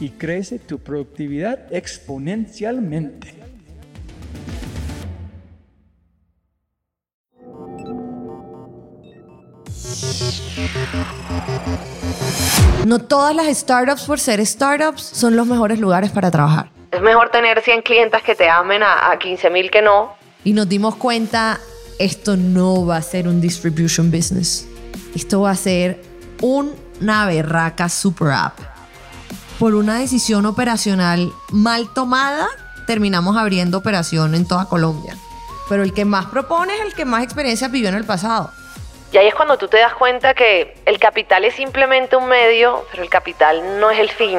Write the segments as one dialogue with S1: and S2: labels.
S1: y crece tu productividad exponencialmente.
S2: No todas las startups por ser startups son los mejores lugares para trabajar.
S3: Es mejor tener 100 clientes que te amen a, a 15 mil que no.
S2: Y nos dimos cuenta, esto no va a ser un distribution business. Esto va a ser una berraca super app. Por una decisión operacional mal tomada, terminamos abriendo operación en toda Colombia. Pero el que más propone es el que más experiencia vivió en el pasado.
S3: Y ahí es cuando tú te das cuenta que el capital es simplemente un medio, pero el capital no es el fin.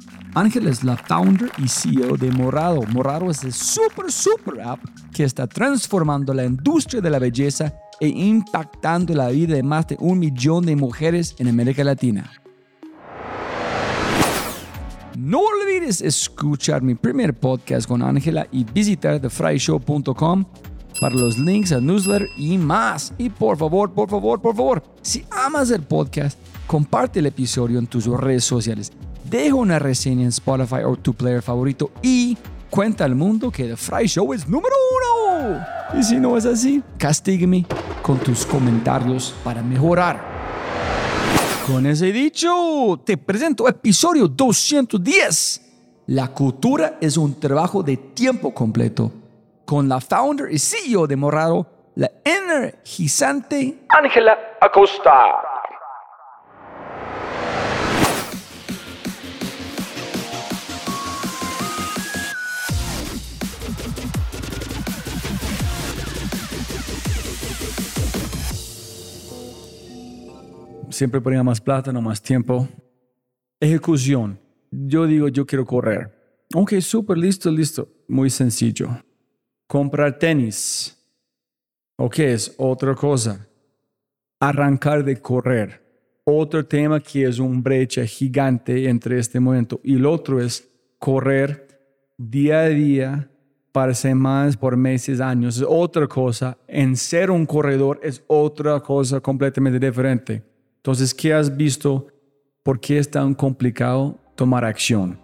S1: Ángel es la founder y CEO de Morado. Morado es el super, super app que está transformando la industria de la belleza e impactando la vida de más de un millón de mujeres en América Latina. No olvides escuchar mi primer podcast con Ángela y visitar thefryshow.com para los links al newsletter y más. Y por favor, por favor, por favor, si amas el podcast, comparte el episodio en tus redes sociales deja una reseña en Spotify o tu player favorito y cuenta al mundo que The Fry Show es número uno. Y si no es así, castígame con tus comentarios para mejorar. Con ese dicho, te presento episodio 210. La cultura es un trabajo de tiempo completo. Con la founder y CEO de Morado, la energizante Ángela Acosta. Siempre ponía más plata, no más tiempo. Ejecución. Yo digo, yo quiero correr. Ok, súper, listo, listo. Muy sencillo. Comprar tenis. Ok, es otra cosa. Arrancar de correr. Otro tema que es un brecha gigante entre este momento. Y el otro es correr día a día para semanas, por meses, años. Es otra cosa. En ser un corredor es otra cosa completamente diferente. Entonces, ¿qué has visto? ¿Por qué es tan complicado? tomar acción?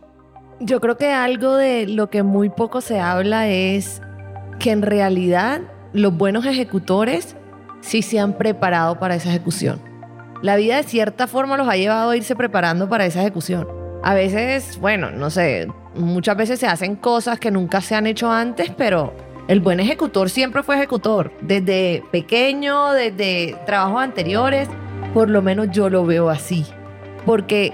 S2: Yo creo que algo de lo que muy poco se habla es que en realidad los buenos ejecutores sí se han preparado para esa ejecución. La vida de cierta forma los ha llevado a irse preparando para esa ejecución. A veces, bueno, no sé, muchas veces se hacen cosas que nunca se han hecho antes, pero el buen ejecutor siempre fue ejecutor, desde pequeño, desde trabajos anteriores, por lo menos yo lo veo así. Porque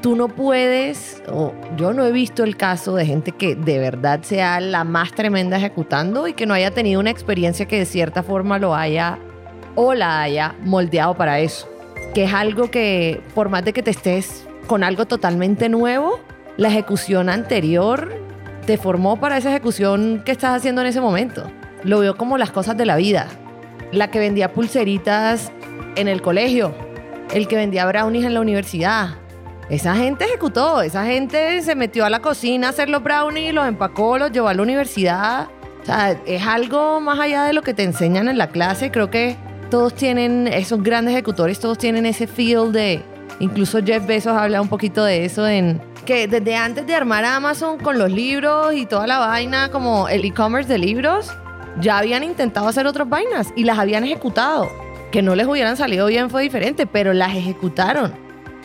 S2: tú no puedes, o yo no he visto el caso de gente que de verdad sea la más tremenda ejecutando y que no haya tenido una experiencia que de cierta forma lo haya o la haya moldeado para eso. Que es algo que, por más de que te estés con algo totalmente nuevo, la ejecución anterior te formó para esa ejecución que estás haciendo en ese momento. Lo veo como las cosas de la vida. La que vendía pulseritas en el colegio, el que vendía brownies en la universidad. Esa gente ejecutó, esa gente se metió a la cocina a hacer los brownies, los empacó, los llevó a la universidad. O sea, es algo más allá de lo que te enseñan en la clase. Creo que todos tienen, esos grandes ejecutores, todos tienen ese feel de... Incluso Jeff Bezos habla un poquito de eso en que desde antes de armar Amazon con los libros y toda la vaina, como el e-commerce de libros, ya habían intentado hacer otras vainas y las habían ejecutado. Que no les hubieran salido bien fue diferente, pero las ejecutaron.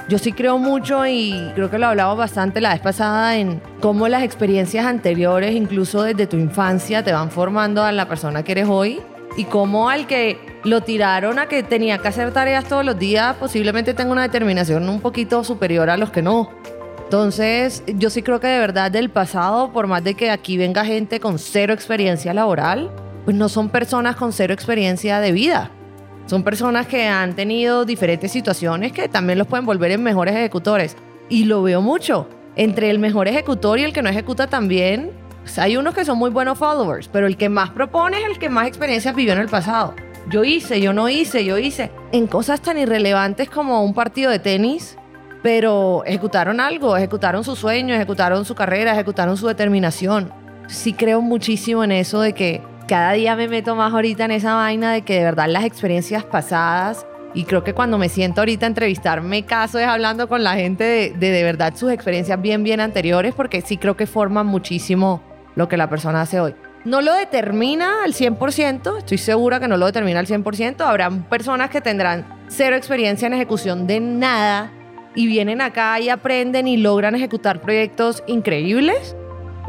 S2: Yo sí creo mucho y creo que lo hablamos bastante la vez pasada en cómo las experiencias anteriores, incluso desde tu infancia, te van formando a la persona que eres hoy y cómo al que lo tiraron a que tenía que hacer tareas todos los días, posiblemente tenga una determinación un poquito superior a los que no. Entonces, yo sí creo que de verdad del pasado, por más de que aquí venga gente con cero experiencia laboral, pues no son personas con cero experiencia de vida. Son personas que han tenido diferentes situaciones que también los pueden volver en mejores ejecutores. Y lo veo mucho. Entre el mejor ejecutor y el que no ejecuta también, pues hay unos que son muy buenos followers, pero el que más propone es el que más experiencias vivió en el pasado. Yo hice, yo no hice, yo hice. En cosas tan irrelevantes como un partido de tenis, pero ejecutaron algo, ejecutaron su sueño, ejecutaron su carrera, ejecutaron su determinación. Sí creo muchísimo en eso de que cada día me meto más ahorita en esa vaina de que de verdad las experiencias pasadas y creo que cuando me siento ahorita a entrevistarme caso es hablando con la gente de, de, de verdad sus experiencias bien bien anteriores porque sí creo que forman muchísimo lo que la persona hace hoy. No lo determina al 100%, estoy segura que no lo determina al 100%, habrá personas que tendrán cero experiencia en ejecución de nada y vienen acá y aprenden y logran ejecutar proyectos increíbles.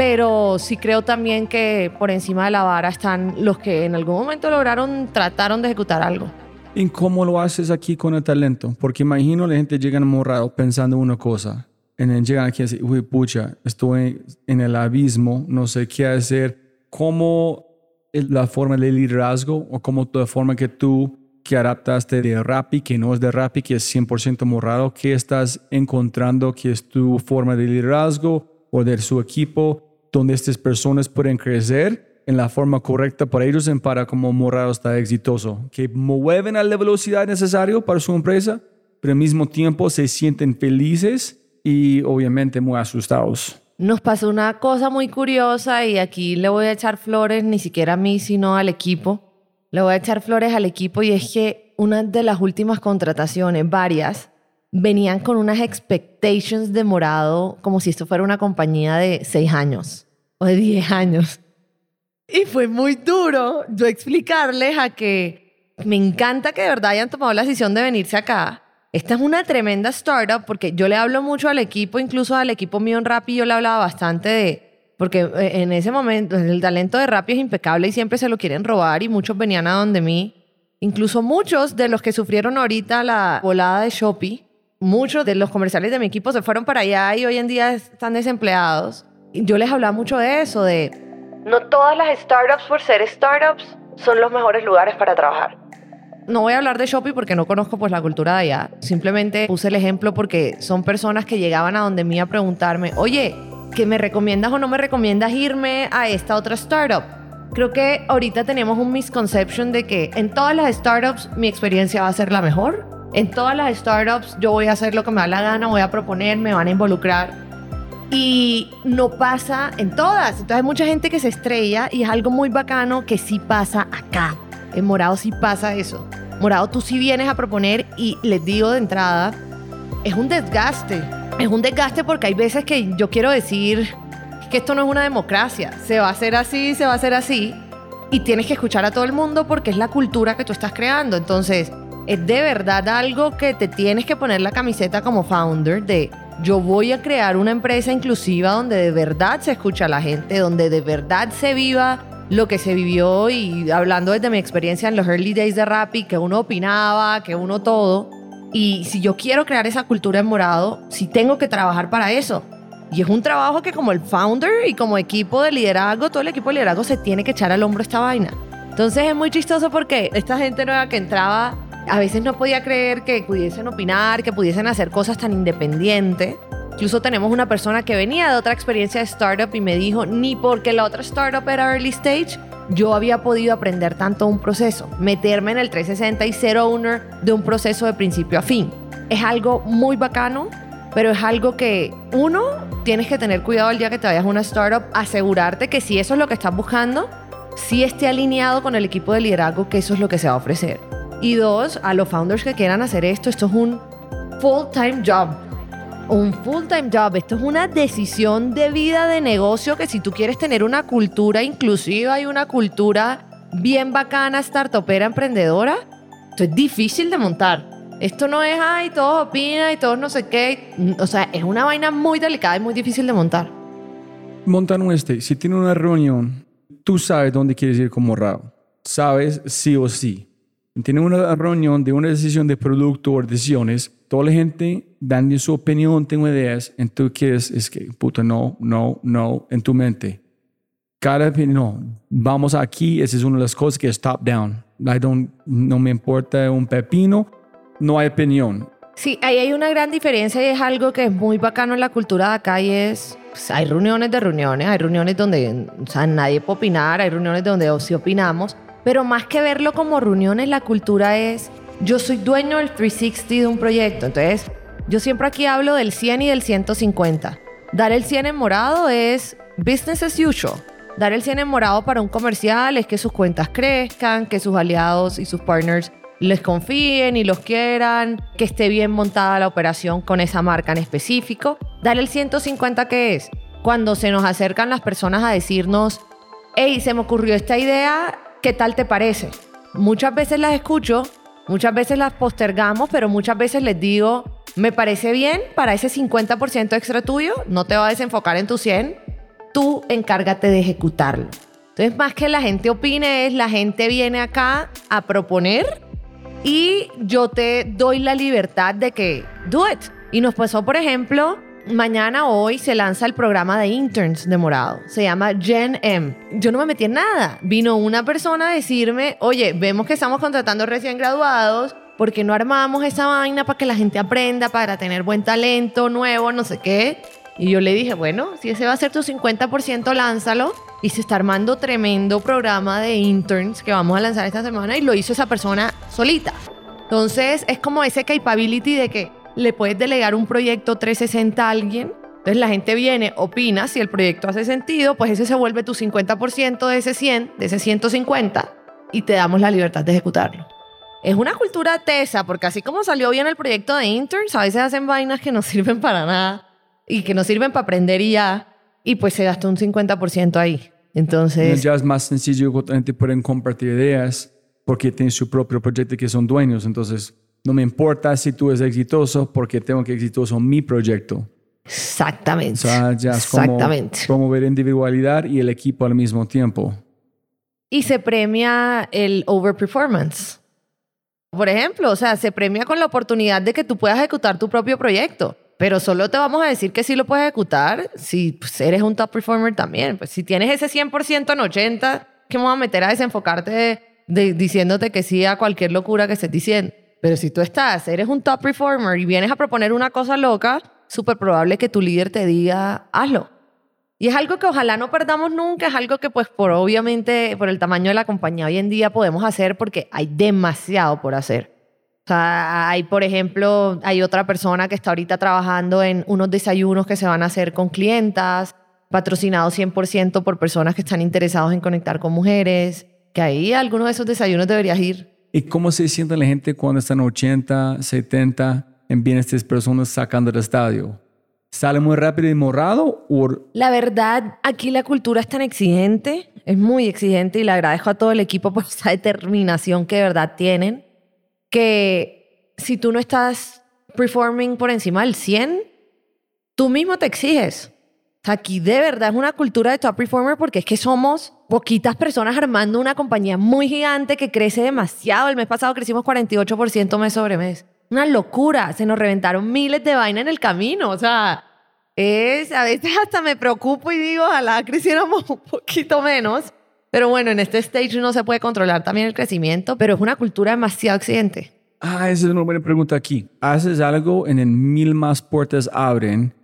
S2: Pero sí creo también que por encima de la vara están los que en algún momento lograron, trataron de ejecutar algo.
S1: ¿Y cómo lo haces aquí con el talento? Porque imagino la gente llega morado pensando una cosa. Y llegan aquí y dicen, uy, pucha, estoy en el abismo, no sé qué hacer. ¿Cómo la forma de liderazgo o cómo la forma que tú que adaptaste de Rappi, que no es de Rappi, que es 100% morado, ¿qué estás encontrando que es tu forma de liderazgo o de su equipo, donde estas personas pueden crecer en la forma correcta para ellos y para como morado está exitoso, que mueven a la velocidad necesaria para su empresa, pero al mismo tiempo se sienten felices y obviamente muy asustados.
S2: Nos pasó una cosa muy curiosa y aquí le voy a echar flores ni siquiera a mí, sino al equipo le voy a echar flores al equipo y es que una de las últimas contrataciones, varias, venían con unas expectations de morado como si esto fuera una compañía de seis años o de diez años. Y fue muy duro yo explicarles a que me encanta que de verdad hayan tomado la decisión de venirse acá. Esta es una tremenda startup porque yo le hablo mucho al equipo, incluso al equipo mío en Rappi, yo le hablaba bastante de porque eh, en ese momento el talento de Rappi es impecable y siempre se lo quieren robar y muchos venían a donde mí. Incluso muchos de los que sufrieron ahorita la volada de Shopee, muchos de los comerciales de mi equipo se fueron para allá y hoy en día están desempleados. Y yo les hablaba mucho de eso, de no todas las startups por ser startups son los mejores lugares para trabajar. No voy a hablar de Shopee porque no conozco pues la cultura de allá. Simplemente puse el ejemplo porque son personas que llegaban a donde mí a preguntarme, oye, que me recomiendas o no me recomiendas irme a esta otra startup. Creo que ahorita tenemos un misconception de que en todas las startups mi experiencia va a ser la mejor. En todas las startups yo voy a hacer lo que me da la gana, voy a proponer, me van a involucrar. Y no pasa en todas. Entonces hay mucha gente que se estrella y es algo muy bacano que sí pasa acá. En Morado sí pasa eso. Morado tú sí vienes a proponer y les digo de entrada, es un desgaste es un desgaste porque hay veces que yo quiero decir que esto no es una democracia. Se va a hacer así, se va a hacer así. Y tienes que escuchar a todo el mundo porque es la cultura que tú estás creando. Entonces, es de verdad algo que te tienes que poner la camiseta como founder de yo voy a crear una empresa inclusiva donde de verdad se escucha a la gente, donde de verdad se viva lo que se vivió y hablando desde mi experiencia en los early days de Rappi, que uno opinaba, que uno todo. Y si yo quiero crear esa cultura en morado, sí tengo que trabajar para eso. Y es un trabajo que como el founder y como equipo de liderazgo, todo el equipo de liderazgo se tiene que echar al hombro esta vaina. Entonces es muy chistoso porque esta gente nueva que entraba a veces no podía creer que pudiesen opinar, que pudiesen hacer cosas tan independientes. Incluso tenemos una persona que venía de otra experiencia de startup y me dijo, ni porque la otra startup era early stage, yo había podido aprender tanto un proceso, meterme en el 360 y ser owner de un proceso de principio a fin. Es algo muy bacano, pero es algo que uno, tienes que tener cuidado el día que te vayas a una startup, asegurarte que si eso es lo que estás buscando, si esté alineado con el equipo de liderazgo, que eso es lo que se va a ofrecer. Y dos, a los founders que quieran hacer esto, esto es un full-time job. Un full-time job. Esto es una decisión de vida, de negocio, que si tú quieres tener una cultura inclusiva y una cultura bien bacana, startupera, emprendedora, esto es difícil de montar. Esto no es, ay, todos opinan y todos no sé qué. O sea, es una vaina muy delicada y muy difícil de montar.
S1: Montar un este, si tiene una reunión, tú sabes dónde quieres ir como Rao. Sabes sí o sí tiene una reunión de una decisión de producto o decisiones, toda la gente dando su opinión, tengo ideas, entonces quieres, es que, puta, no, no, no, en tu mente. Cada opinión, no, vamos aquí, esa es una de las cosas que es top down. I don't, no me importa un pepino, no hay opinión.
S2: Sí, ahí hay una gran diferencia y es algo que es muy bacano en la cultura de acá y es, pues, hay reuniones de reuniones, hay reuniones donde o sea, nadie puede opinar, hay reuniones donde sí opinamos, pero más que verlo como reuniones, la cultura es, yo soy dueño del 360 de un proyecto. Entonces, yo siempre aquí hablo del 100 y del 150. Dar el 100 en morado es business as usual. Dar el 100 en morado para un comercial es que sus cuentas crezcan, que sus aliados y sus partners les confíen y los quieran, que esté bien montada la operación con esa marca en específico. Dar el 150 que es cuando se nos acercan las personas a decirnos, hey, se me ocurrió esta idea, ¿qué tal te parece? Muchas veces las escucho, muchas veces las postergamos, pero muchas veces les digo, me parece bien para ese 50% extra tuyo, no te va a desenfocar en tu 100, tú encárgate de ejecutarlo. Entonces, más que la gente opine, es la gente viene acá a proponer y yo te doy la libertad de que do it. Y nos pasó, por ejemplo, mañana hoy se lanza el programa de interns de Morado. Se llama Gen M. Yo no me metí en nada. Vino una persona a decirme, oye, vemos que estamos contratando recién graduados. ¿Por qué no armamos esa vaina para que la gente aprenda, para tener buen talento nuevo, no sé qué? Y yo le dije, bueno, si ese va a ser tu 50%, lánzalo. Y se está armando tremendo programa de interns que vamos a lanzar esta semana y lo hizo esa persona solita. Entonces es como ese capability de que le puedes delegar un proyecto 360 a alguien. Entonces la gente viene, opina, si el proyecto hace sentido, pues ese se vuelve tu 50% de ese 100, de ese 150, y te damos la libertad de ejecutarlo. Es una cultura tesa, porque así como salió bien el proyecto de interns, a veces hacen vainas que no sirven para nada y que no sirven para aprender y ya, y pues se gastó un 50% ahí. Entonces...
S1: Ya es más sencillo, la gente pueden compartir ideas porque tienen su propio proyecto que son dueños, entonces no me importa si tú eres exitoso porque tengo que exitoso mi proyecto.
S2: Exactamente.
S1: O sea, ya es como promover individualidad y el equipo al mismo tiempo.
S2: Y se premia el overperformance. Por ejemplo, o sea, se premia con la oportunidad de que tú puedas ejecutar tu propio proyecto. Pero solo te vamos a decir que sí lo puedes ejecutar si pues, eres un top performer también. Pues si tienes ese 100% en 80, ¿qué me voy a meter a desenfocarte diciéndote que sí a cualquier locura que estés diciendo? Pero si tú estás, eres un top performer y vienes a proponer una cosa loca, súper probable que tu líder te diga, hazlo. Y es algo que ojalá no perdamos nunca, es algo que pues por obviamente, por el tamaño de la compañía hoy en día podemos hacer porque hay demasiado por hacer. O sea, hay, por ejemplo, hay otra persona que está ahorita trabajando en unos desayunos que se van a hacer con clientas, patrocinados 100% por personas que están interesados en conectar con mujeres, que ahí algunos de esos desayunos deberías ir.
S1: ¿Y cómo se siente la gente cuando están 80, 70 en bienes de personas sacando del estadio? ¿Sale muy rápido y morado? O...
S2: La verdad, aquí la cultura es tan exigente, es muy exigente y le agradezco a todo el equipo por esa determinación que de verdad tienen, que si tú no estás performing por encima del 100, tú mismo te exiges. aquí de verdad es una cultura de top performer porque es que somos poquitas personas armando una compañía muy gigante que crece demasiado. El mes pasado crecimos 48% mes sobre mes una locura. Se nos reventaron miles de vainas en el camino. O sea, es, a veces hasta me preocupo y digo, ojalá creciéramos un poquito menos. Pero bueno, en este stage no se puede controlar también el crecimiento, pero es una cultura demasiado exigente.
S1: Ah, esa es una buena pregunta aquí. Haces algo en el mil más puertas abren.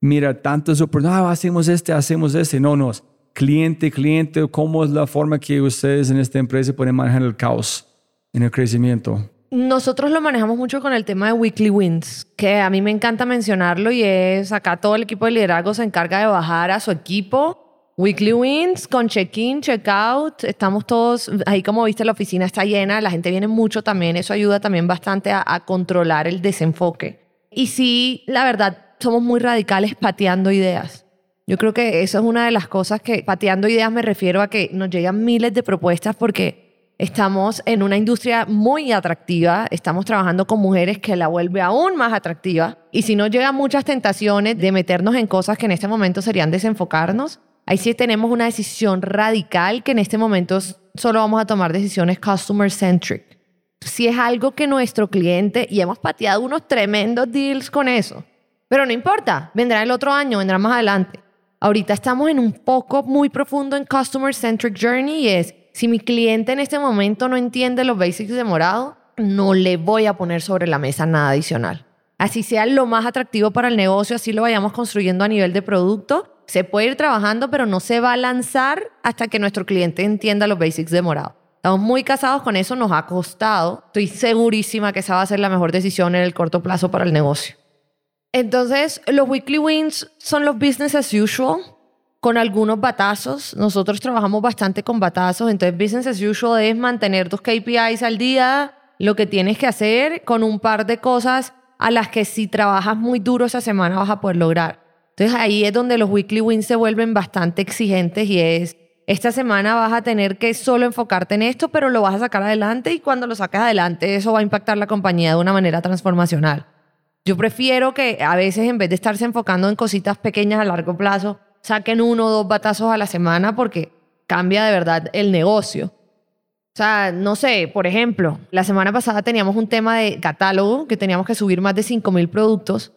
S1: Mira, tantos oportunidades, ah, hacemos este, hacemos este. No, no. Cliente, cliente, ¿cómo es la forma que ustedes en esta empresa pueden manejar el caos en el crecimiento?
S2: Nosotros lo manejamos mucho con el tema de weekly wins, que a mí me encanta mencionarlo y es acá todo el equipo de liderazgo se encarga de bajar a su equipo. Weekly wins con check-in, check-out. Estamos todos, ahí como viste, la oficina está llena, la gente viene mucho también. Eso ayuda también bastante a, a controlar el desenfoque. Y sí, la verdad, somos muy radicales pateando ideas. Yo creo que eso es una de las cosas que pateando ideas me refiero a que nos llegan miles de propuestas porque Estamos en una industria muy atractiva, estamos trabajando con mujeres que la vuelve aún más atractiva. Y si no llegan muchas tentaciones de meternos en cosas que en este momento serían desenfocarnos, ahí sí tenemos una decisión radical que en este momento solo vamos a tomar decisiones customer centric. Si es algo que nuestro cliente, y hemos pateado unos tremendos deals con eso, pero no importa, vendrá el otro año, vendrá más adelante. Ahorita estamos en un poco muy profundo en customer centric journey y es si mi cliente en este momento no entiende los basics de morado, no le voy a poner sobre la mesa nada adicional. Así sea lo más atractivo para el negocio, así lo vayamos construyendo a nivel de producto, se puede ir trabajando, pero no se va a lanzar hasta que nuestro cliente entienda los basics de morado. Estamos muy casados con eso, nos ha costado. Estoy segurísima que esa va a ser la mejor decisión en el corto plazo para el negocio. Entonces, los weekly wins son los business as usual con algunos batazos. Nosotros trabajamos bastante con batazos, entonces business as usual es mantener tus KPIs al día, lo que tienes que hacer con un par de cosas a las que si trabajas muy duro esa semana vas a poder lograr. Entonces ahí es donde los weekly wins se vuelven bastante exigentes y es, esta semana vas a tener que solo enfocarte en esto, pero lo vas a sacar adelante y cuando lo saques adelante eso va a impactar la compañía de una manera transformacional. Yo prefiero que a veces en vez de estarse enfocando en cositas pequeñas a largo plazo, saquen uno o dos batazos a la semana porque cambia de verdad el negocio. O sea, no sé, por ejemplo, la semana pasada teníamos un tema de catálogo que teníamos que subir más de 5.000 productos.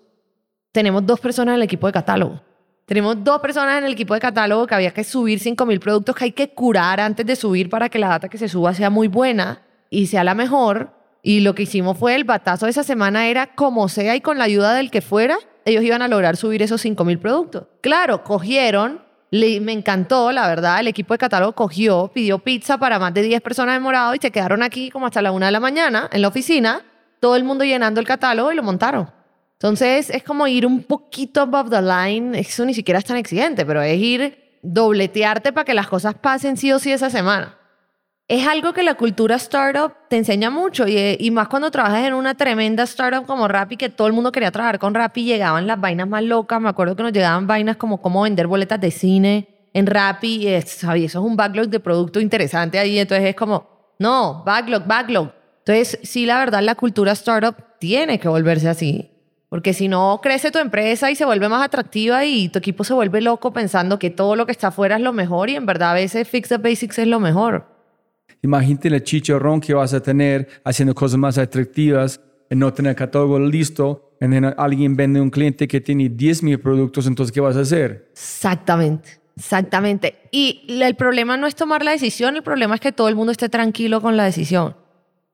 S2: Tenemos dos personas en el equipo de catálogo. Tenemos dos personas en el equipo de catálogo que había que subir 5.000 productos que hay que curar antes de subir para que la data que se suba sea muy buena y sea la mejor. Y lo que hicimos fue el batazo de esa semana era como sea y con la ayuda del que fuera, ellos iban a lograr subir esos 5.000 productos. Claro, cogieron, me encantó, la verdad, el equipo de catálogo cogió, pidió pizza para más de 10 personas de morado y se quedaron aquí como hasta la una de la mañana en la oficina, todo el mundo llenando el catálogo y lo montaron. Entonces es como ir un poquito above the line, eso ni siquiera es tan exigente, pero es ir dobletearte para que las cosas pasen sí o sí esa semana es algo que la cultura startup te enseña mucho y, más cuando trabajas en una tremenda startup como Rappi, que todo el mundo quería trabajar con Rappi, llegaban las vainas más locas. Me acuerdo que nos llegaban vainas como cómo vender boletas de cine en Rappi. Y eso es un backlog de producto interesante ahí. Entonces es como, no, backlog, backlog. Entonces, sí, la verdad, la cultura startup tiene que volverse así. Porque si no, crece tu empresa y se vuelve más atractiva y tu equipo se vuelve loco pensando que todo lo que está afuera es lo mejor y en verdad a veces Fix the Basics es lo mejor.
S1: Imagínate el chicharrón que vas a tener haciendo cosas más atractivas, en no tener catálogo listo, en alguien vende un cliente que tiene 10 mil productos, entonces ¿qué vas a hacer?
S2: Exactamente. Exactamente. Y el problema no es tomar la decisión, el problema es que todo el mundo esté tranquilo con la decisión.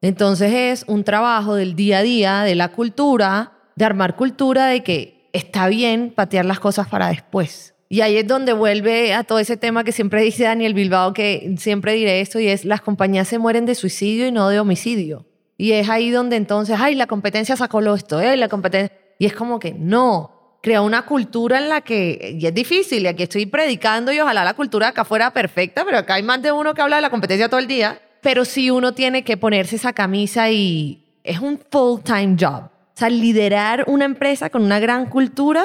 S2: Entonces es un trabajo del día a día, de la cultura, de armar cultura de que está bien patear las cosas para después. Y ahí es donde vuelve a todo ese tema que siempre dice Daniel Bilbao, que siempre diré esto, y es las compañías se mueren de suicidio y no de homicidio. Y es ahí donde entonces, ay, la competencia sacó lo esto, eh, la competencia... Y es como que no, crea una cultura en la que, y es difícil, y aquí estoy predicando y ojalá la cultura acá fuera perfecta, pero acá hay más de uno que habla de la competencia todo el día, pero sí uno tiene que ponerse esa camisa y es un full-time job. O sea, liderar una empresa con una gran cultura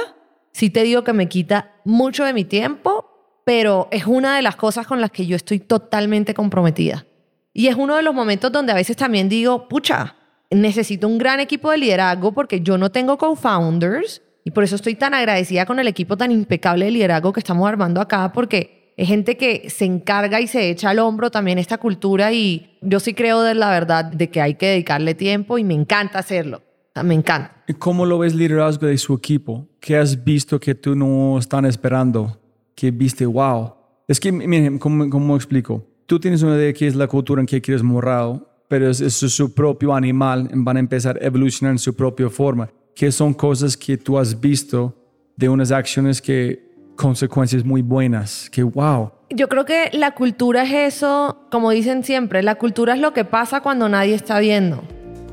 S2: sí te digo que me quita mucho de mi tiempo, pero es una de las cosas con las que yo estoy totalmente comprometida. Y es uno de los momentos donde a veces también digo, pucha, necesito un gran equipo de liderazgo porque yo no tengo co-founders y por eso estoy tan agradecida con el equipo tan impecable de liderazgo que estamos armando acá porque es gente que se encarga y se echa al hombro también esta cultura y yo sí creo de la verdad de que hay que dedicarle tiempo y me encanta hacerlo. Me encanta.
S1: ¿Cómo lo ves liderazgo de su equipo? ¿Qué has visto que tú no están esperando? Que viste, wow. Es que, miren, ¿cómo, cómo explico? Tú tienes una idea de qué es la cultura en que quieres morar, pero es, es su propio animal, van a empezar a evolucionar en su propia forma. ¿Qué son cosas que tú has visto de unas acciones que consecuencias muy buenas? Que wow.
S2: Yo creo que la cultura es eso, como dicen siempre, la cultura es lo que pasa cuando nadie está viendo.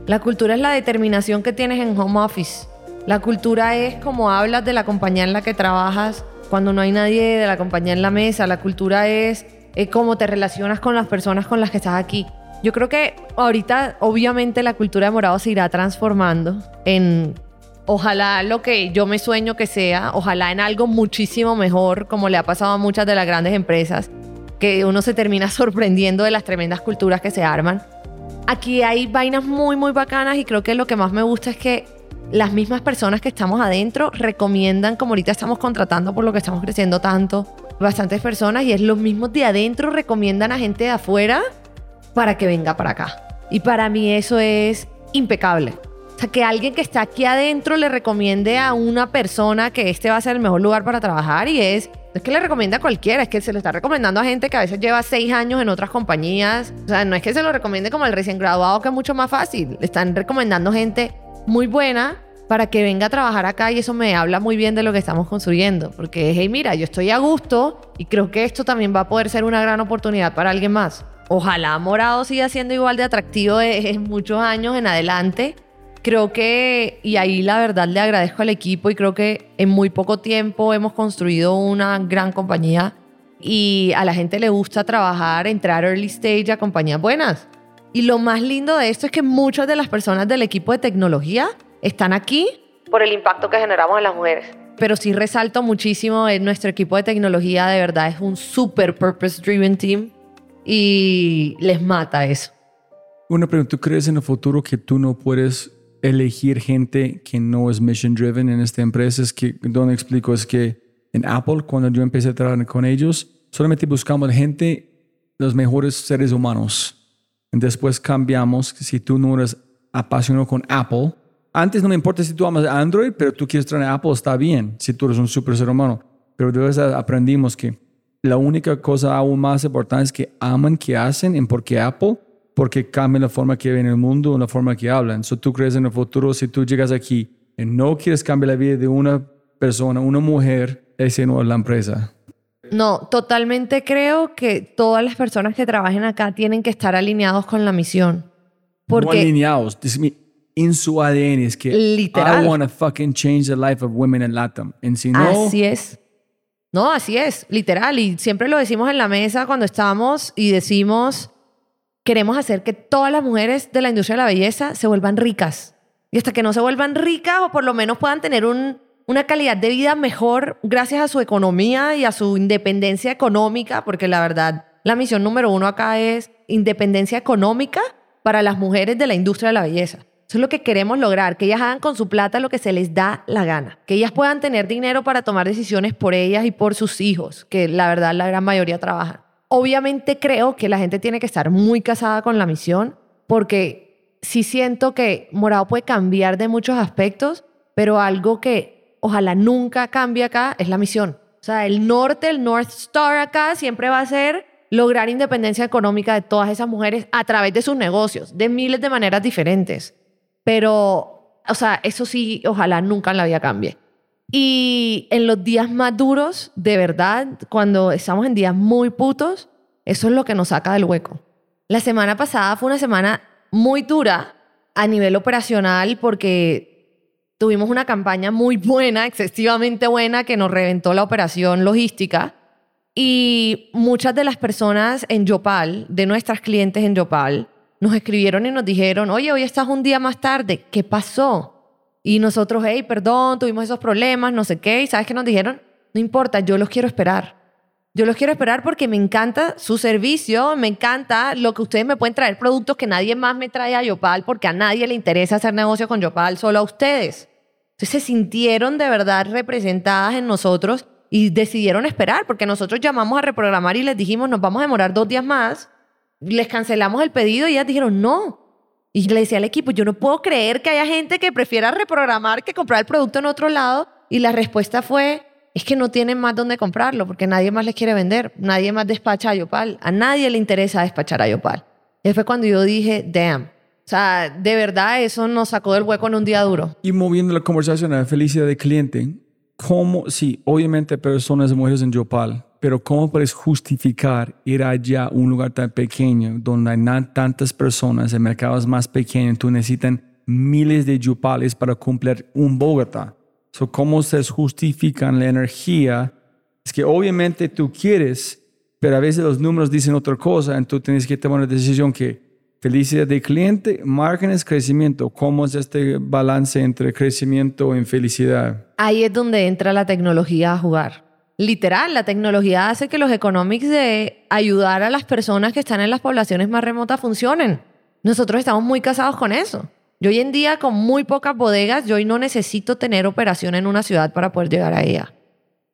S2: La cultura es la determinación que tienes en home office. La cultura es como hablas de la compañía en la que trabajas cuando no hay nadie de la compañía en la mesa. La cultura es, es cómo te relacionas con las personas con las que estás aquí. Yo creo que ahorita, obviamente, la cultura de Morado se irá transformando en, ojalá lo que yo me sueño que sea, ojalá en algo muchísimo mejor, como le ha pasado a muchas de las grandes empresas, que uno se termina sorprendiendo de las tremendas culturas que se arman. Aquí hay vainas muy, muy bacanas y creo que lo que más me gusta es que las mismas personas que estamos adentro recomiendan, como ahorita estamos contratando por lo que estamos creciendo tanto, bastantes personas y es los mismos de adentro recomiendan a gente de afuera para que venga para acá. Y para mí eso es impecable. O sea, que alguien que está aquí adentro le recomiende a una persona que este va a ser el mejor lugar para trabajar y es, es que le recomienda a cualquiera, es que se lo está recomendando a gente que a veces lleva seis años en otras compañías. O sea, no es que se lo recomiende como el recién graduado, que es mucho más fácil. Le están recomendando gente muy buena para que venga a trabajar acá y eso me habla muy bien de lo que estamos construyendo. Porque, hey, mira, yo estoy a gusto y creo que esto también va a poder ser una gran oportunidad para alguien más. Ojalá Morado siga siendo igual de atractivo en muchos años en adelante. Creo que, y ahí la verdad le agradezco al equipo y creo que en muy poco tiempo hemos construido una gran compañía y a la gente le gusta trabajar, entrar early stage a compañías buenas. Y lo más lindo de esto es que muchas de las personas del equipo de tecnología están aquí
S3: por el impacto que generamos en las mujeres.
S2: Pero sí resalto muchísimo en nuestro equipo de tecnología, de verdad es un super purpose driven team y les mata eso.
S1: Una pregunta, ¿tú crees en el futuro que tú no puedes elegir gente que no es mission driven en esta empresa? Es que, donde explico, es que en Apple, cuando yo empecé a trabajar con ellos, solamente buscamos gente, los mejores seres humanos. Después cambiamos, si tú no eres apasionado con Apple, antes no me importa si tú amas Android, pero tú quieres traer Apple, está bien, si tú eres un super ser humano. Pero después aprendimos que la única cosa aún más importante es que aman que hacen en por qué Apple, porque cambia la forma que ven el mundo, la forma que hablan. Si tú crees en el futuro, si tú llegas aquí y no quieres cambiar la vida de una persona, una mujer, ese no es la empresa.
S2: No, totalmente creo que todas las personas que trabajen acá tienen que estar alineados con la misión. Porque, no
S1: alineados, en su ADN es que
S2: literal.
S1: I want to fucking change the life of women in Latam. Si no,
S2: Así es. No, así es, literal. Y siempre lo decimos en la mesa cuando estamos y decimos, queremos hacer que todas las mujeres de la industria de la belleza se vuelvan ricas. Y hasta que no se vuelvan ricas o por lo menos puedan tener una calidad de vida mejor gracias a su economía y a su independencia económica, porque la verdad, la misión número uno acá es independencia económica para las mujeres de la industria de la belleza. Eso es lo que queremos lograr, que ellas hagan con su plata lo que se les da la gana, que ellas puedan tener dinero para tomar decisiones por ellas y por sus hijos, que la verdad la gran mayoría trabajan. Obviamente creo que la gente tiene que estar muy casada con la misión, porque sí siento que Morado puede cambiar de muchos aspectos, pero algo que ojalá nunca cambie acá es la misión. O sea, el norte, el North Star acá siempre va a ser lograr independencia económica de todas esas mujeres a través de sus negocios, de miles de maneras diferentes. Pero, o sea, eso sí, ojalá nunca en la vida cambie. Y en los días más duros, de verdad, cuando estamos en días muy putos, eso es lo que nos saca del hueco. La semana pasada fue una semana muy dura a nivel operacional porque tuvimos una campaña muy buena, excesivamente buena, que nos reventó la operación logística. Y muchas de las personas en Yopal, de nuestras clientes en Yopal, nos escribieron y nos dijeron, oye, hoy estás un día más tarde, ¿qué pasó? Y nosotros, hey, perdón, tuvimos esos problemas, no sé qué. ¿Y sabes qué nos dijeron? No importa, yo los quiero esperar. Yo los quiero esperar porque me encanta su servicio, me encanta lo que ustedes me pueden traer productos que nadie más me trae a Yopal porque a nadie le interesa hacer negocio con Yopal, solo a ustedes. Entonces se sintieron de verdad representadas en nosotros y decidieron esperar porque nosotros llamamos a reprogramar y les dijimos nos vamos a demorar dos días más. Les cancelamos el pedido y ellas dijeron no. Y le decía al equipo, yo no puedo creer que haya gente que prefiera reprogramar que comprar el producto en otro lado. Y la respuesta fue, es que no tienen más dónde comprarlo porque nadie más les quiere vender, nadie más despacha a Yopal, a nadie le interesa despachar a Yopal. Y fue cuando yo dije, damn. O sea, de verdad eso nos sacó del hueco en un día duro.
S1: Y moviendo la conversación a la felicidad del cliente, ¿cómo, sí, obviamente personas, mujeres en Yopal, pero ¿cómo puedes justificar ir allá a un lugar tan pequeño donde hay tantas personas, el mercado es más pequeño, tú necesitas miles de Yopales para cumplir un Bogotá? So, ¿Cómo se justifican la energía? Es que obviamente tú quieres, pero a veces los números dicen otra cosa, entonces tienes que tomar una decisión que felicidad de cliente, márgenes, crecimiento. ¿Cómo es este balance entre crecimiento y felicidad?
S2: Ahí es donde entra la tecnología a jugar. Literal, la tecnología hace que los economics de ayudar a las personas que están en las poblaciones más remotas funcionen. Nosotros estamos muy casados con eso. Yo hoy en día con muy pocas bodegas, yo hoy no necesito tener operación en una ciudad para poder llegar a ella.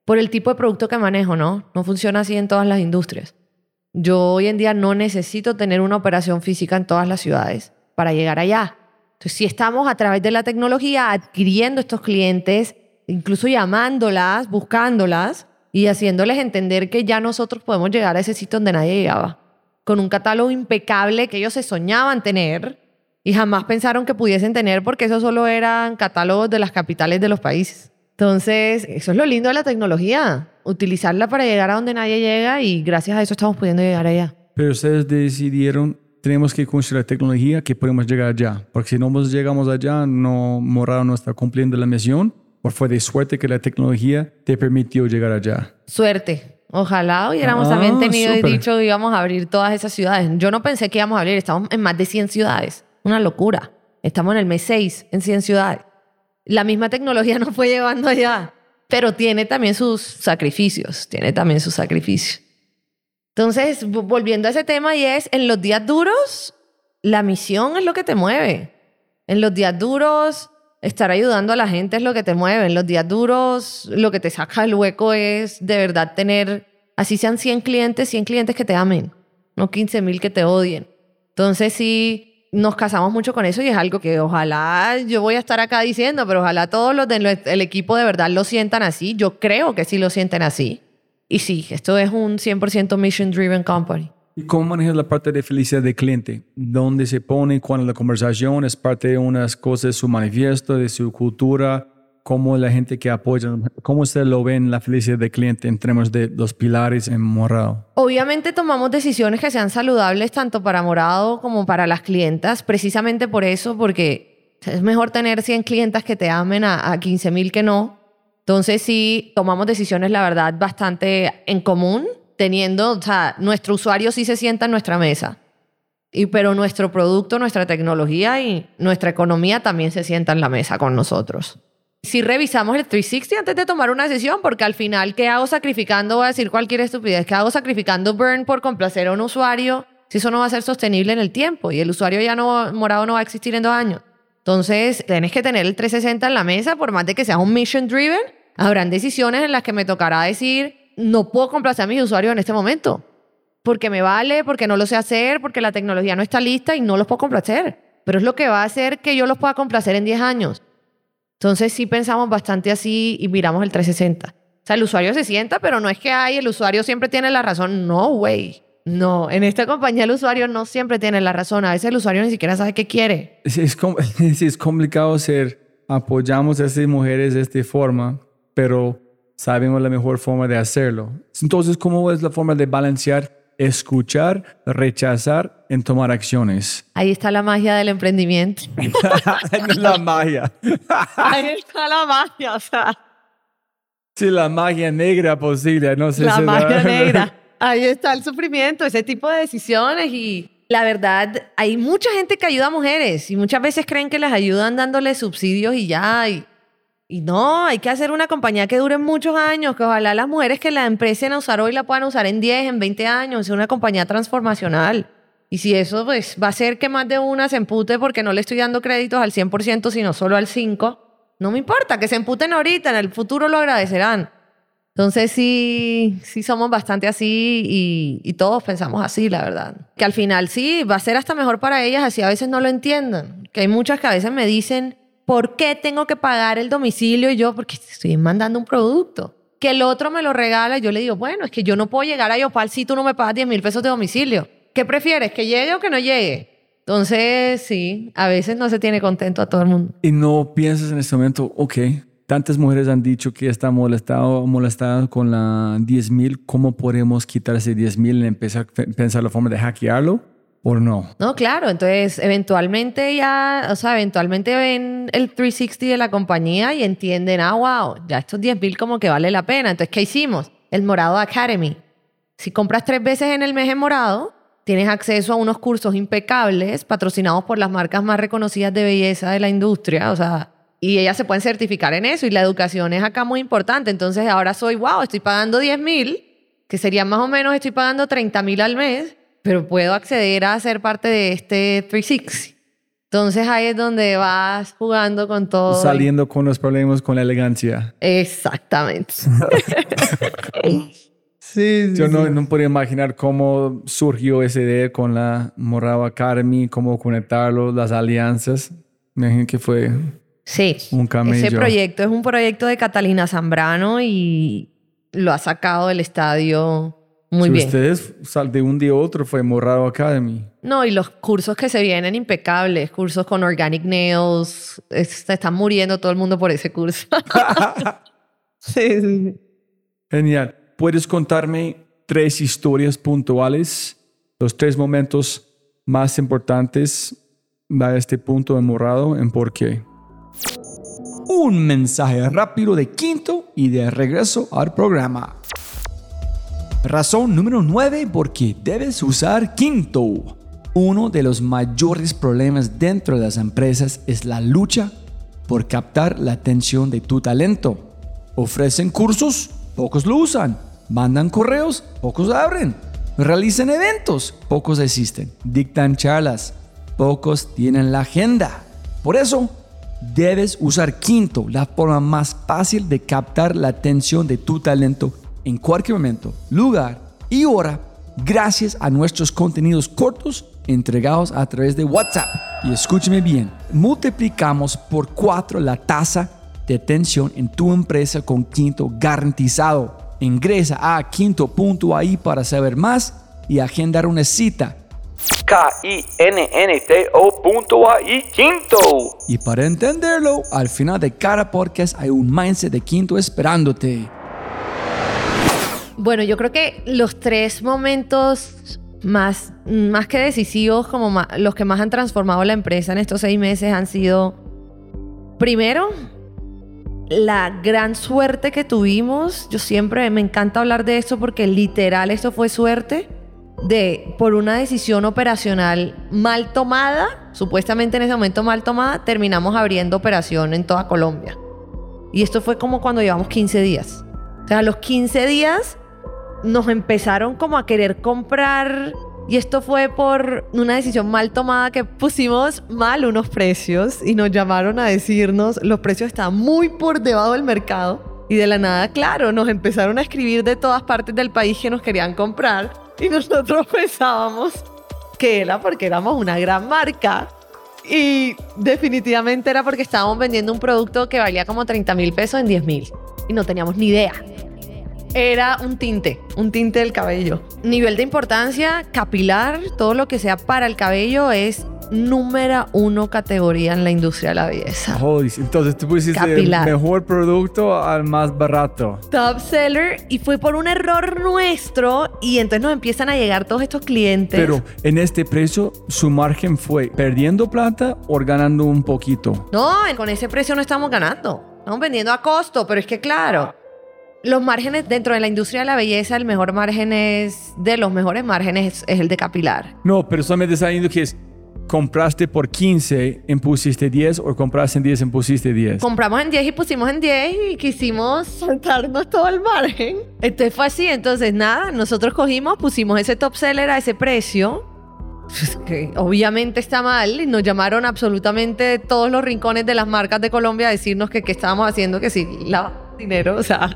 S2: Por el tipo de producto que manejo, ¿no? No funciona así en todas las industrias. Yo hoy en día no necesito tener una operación física en todas las ciudades para llegar allá. Entonces, si estamos a través de la tecnología adquiriendo estos clientes, incluso llamándolas, buscándolas y haciéndoles entender que ya nosotros podemos llegar a ese sitio donde nadie llegaba, con un catálogo impecable que ellos se soñaban tener y jamás pensaron que pudiesen tener porque eso solo eran catálogos de las capitales de los países. Entonces, eso es lo lindo de la tecnología, utilizarla para llegar a donde nadie llega y gracias a eso estamos pudiendo llegar allá.
S1: Pero ustedes decidieron, tenemos que construir la tecnología que podemos llegar allá, porque si no llegamos allá, no Morado no está cumpliendo la misión, o fue de suerte que la tecnología te permitió llegar allá.
S2: Suerte. Ojalá hubiéramos también ah, tenido dicho que íbamos a abrir todas esas ciudades. Yo no pensé que íbamos a abrir, estamos en más de 100 ciudades. Una locura. Estamos en el mes 6 en 100 ciudades. La misma tecnología nos fue llevando allá, pero tiene también sus sacrificios, tiene también sus sacrificios. Entonces, volviendo a ese tema y es, en los días duros, la misión es lo que te mueve. En los días duros, estar ayudando a la gente es lo que te mueve. En los días duros, lo que te saca el hueco es de verdad tener, así sean 100 clientes, 100 clientes que te amen, no 15 mil que te odien. Entonces, sí, nos casamos mucho con eso y es algo que ojalá yo voy a estar acá diciendo, pero ojalá todos los del equipo de verdad lo sientan así. Yo creo que sí lo sienten así. Y sí, esto es un 100% mission driven company.
S1: ¿Y cómo manejas la parte de felicidad del cliente? ¿Dónde se pone? ¿Cuándo la conversación es parte de unas cosas de su manifiesto, de su cultura? cómo la gente que apoya, cómo usted lo ve en la felicidad del cliente en términos de los pilares en Morado.
S2: Obviamente tomamos decisiones que sean saludables tanto para Morado como para las clientas, precisamente por eso, porque es mejor tener 100 clientas que te amen a, a 15 mil que no. Entonces sí, tomamos decisiones, la verdad, bastante en común, teniendo, o sea, nuestro usuario sí se sienta en nuestra mesa. Y, pero nuestro producto, nuestra tecnología y nuestra economía también se sienta en la mesa con nosotros si revisamos el 360 antes de tomar una decisión, porque al final, ¿qué hago sacrificando? Voy a decir cualquier estupidez. ¿Qué hago sacrificando burn por complacer a un usuario si eso no va a ser sostenible en el tiempo y el usuario ya no, morado no va a existir en dos años? Entonces, tienes que tener el 360 en la mesa, por más de que sea un mission driven, habrán decisiones en las que me tocará decir, no puedo complacer a mis usuarios en este momento, porque me vale, porque no lo sé hacer, porque la tecnología no está lista y no los puedo complacer. Pero es lo que va a hacer que yo los pueda complacer en 10 años. Entonces sí pensamos bastante así y miramos el 360. O sea, el usuario se sienta, pero no es que hay, el usuario siempre tiene la razón. No, güey. No, en esta compañía el usuario no siempre tiene la razón. A veces el usuario ni siquiera sabe qué quiere.
S1: Es, es, es complicado ser, apoyamos a estas mujeres de esta forma, pero sabemos la mejor forma de hacerlo. Entonces, ¿cómo es la forma de balancear escuchar, rechazar en tomar acciones.
S2: Ahí está la magia del emprendimiento.
S1: la magia.
S2: Ahí está la magia, o sea.
S1: Sí, la magia negra posible, no sé
S2: La magia negra. Ahí está el sufrimiento, ese tipo de decisiones y la verdad, hay mucha gente que ayuda a mujeres y muchas veces creen que las ayudan dándoles subsidios y ya. Y, y no, hay que hacer una compañía que dure muchos años, que ojalá las mujeres que la empiecen a usar hoy la puedan usar en 10, en 20 años, es una compañía transformacional. Y si eso pues, va a hacer que más de una se empute porque no le estoy dando créditos al 100%, sino solo al 5%, no me importa, que se emputen ahorita, en el futuro lo agradecerán. Entonces sí, sí somos bastante así y, y, todos pensamos así, la verdad. Que al final sí, va a ser hasta mejor para ellas, así a veces no lo entiendan. Que hay muchas que a veces me dicen, ¿por qué tengo que pagar el domicilio? Y yo, porque estoy mandando un producto. Que el otro me lo regala y yo le digo, bueno, es que yo no puedo llegar a Yopal si tú no me pagas 10 mil pesos de domicilio. ¿Qué prefieres, que llegue o que no llegue? Entonces, sí, a veces no se tiene contento a todo el mundo.
S1: Y no piensas en este momento, ok, tantas mujeres han dicho que está molestado molestado con la 10.000, ¿cómo podemos quitar ese 10.000 y empezar a pensar la forma de hackearlo? ¿O no?
S2: No, claro. Entonces, eventualmente ya, o sea, eventualmente ven el 360 de la compañía y entienden, ah, wow, ya estos 10.000 como que vale la pena. Entonces, ¿qué hicimos? El Morado Academy. Si compras tres veces en el mes en Morado, tienes acceso a unos cursos impecables patrocinados por las marcas más reconocidas de belleza de la industria. O sea, y ellas se pueden certificar en eso y la educación es acá muy importante. Entonces ahora soy, wow, estoy pagando 10 mil, que sería más o menos, estoy pagando 30 mil al mes, pero puedo acceder a ser parte de este 360. Entonces ahí es donde vas jugando con todo.
S1: Saliendo con los problemas con la elegancia.
S2: Exactamente.
S1: sí, Yo no, no podía imaginar cómo surgió ese idea con la Morava Academy, cómo conectarlo, las alianzas. Me imagino que fue
S2: Sí. Un Ese proyecto es un proyecto de Catalina Zambrano y lo ha sacado del estadio muy bien.
S1: Ustedes de un día a otro fue Morado Academy.
S2: No, y los cursos que se vienen impecables, cursos con Organic Nails, se están muriendo todo el mundo por ese curso. sí, sí.
S1: Genial. ¿Puedes contarme tres historias puntuales, los tres momentos más importantes a este punto de Morado en por qué?
S4: un mensaje rápido de quinto y de regreso al programa. Razón número 9 porque debes usar quinto. Uno de los mayores problemas dentro de las empresas es la lucha por captar la atención de tu talento. Ofrecen cursos, pocos lo usan. Mandan correos, pocos abren. Realizan eventos, pocos asisten. Dictan charlas, pocos tienen la agenda. Por eso, Debes usar quinto, la forma más fácil de captar la atención de tu talento en cualquier momento, lugar y hora, gracias a nuestros contenidos cortos entregados a través de WhatsApp. Y escúcheme bien, multiplicamos por cuatro la tasa de atención en tu empresa con Quinto garantizado. Ingresa a quinto.ai para saber más y agendar una cita
S1: K-I-N-N-T-O.ai Quinto.
S4: Y para entenderlo, al final de cada podcast hay un mindset de Quinto esperándote.
S2: Bueno, yo creo que los tres momentos más, más que decisivos, como los que más han transformado la empresa en estos seis meses han sido, primero, la gran suerte que tuvimos. Yo siempre me encanta hablar de esto porque literal esto fue suerte de, por una decisión operacional mal tomada, supuestamente en ese momento mal tomada, terminamos abriendo operación en toda Colombia. Y esto fue como cuando llevamos 15 días. O sea, los 15 días nos empezaron como a querer comprar y esto fue por una decisión mal tomada que pusimos mal unos precios y nos llamaron a decirnos los precios estaban muy por debajo del mercado y de la nada, claro, nos empezaron a escribir de todas partes del país que nos querían comprar y nosotros pensábamos que era porque éramos una gran marca. Y definitivamente era porque estábamos vendiendo un producto que valía como 30 mil pesos en 10 mil. Y no teníamos ni idea. Era un tinte, un tinte del cabello. Nivel de importancia, capilar, todo lo que sea para el cabello es número uno categoría en la industria de la belleza.
S1: entonces tú pusiste el mejor producto al más barato.
S2: Top seller y fue por un error nuestro y entonces nos empiezan a llegar todos estos clientes.
S1: Pero en este precio su margen fue perdiendo plata o ganando un poquito.
S2: No, con ese precio no estamos ganando. Estamos vendiendo a costo, pero es que claro los márgenes dentro de la industria de la belleza, el mejor margen es, de los mejores márgenes es el de capilar.
S4: No, pero solamente está diciendo que es compraste por 15 y pusiste 10 o compraste en 10 y pusiste 10.
S2: Compramos en 10 y pusimos en 10 y quisimos saltarnos todo el margen. Entonces fue así, entonces nada, nosotros cogimos, pusimos ese top seller a ese precio. Pues, que obviamente está mal y nos llamaron absolutamente de todos los rincones de las marcas de Colombia a decirnos que qué estábamos haciendo, que sí, la dinero, o sea,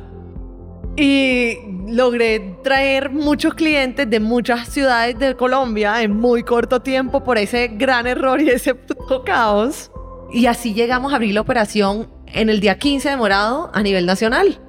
S2: y logré traer muchos clientes de muchas ciudades de Colombia en muy corto tiempo por ese gran error y ese puto caos. Y así llegamos a abrir la operación en el día 15 de morado a nivel nacional.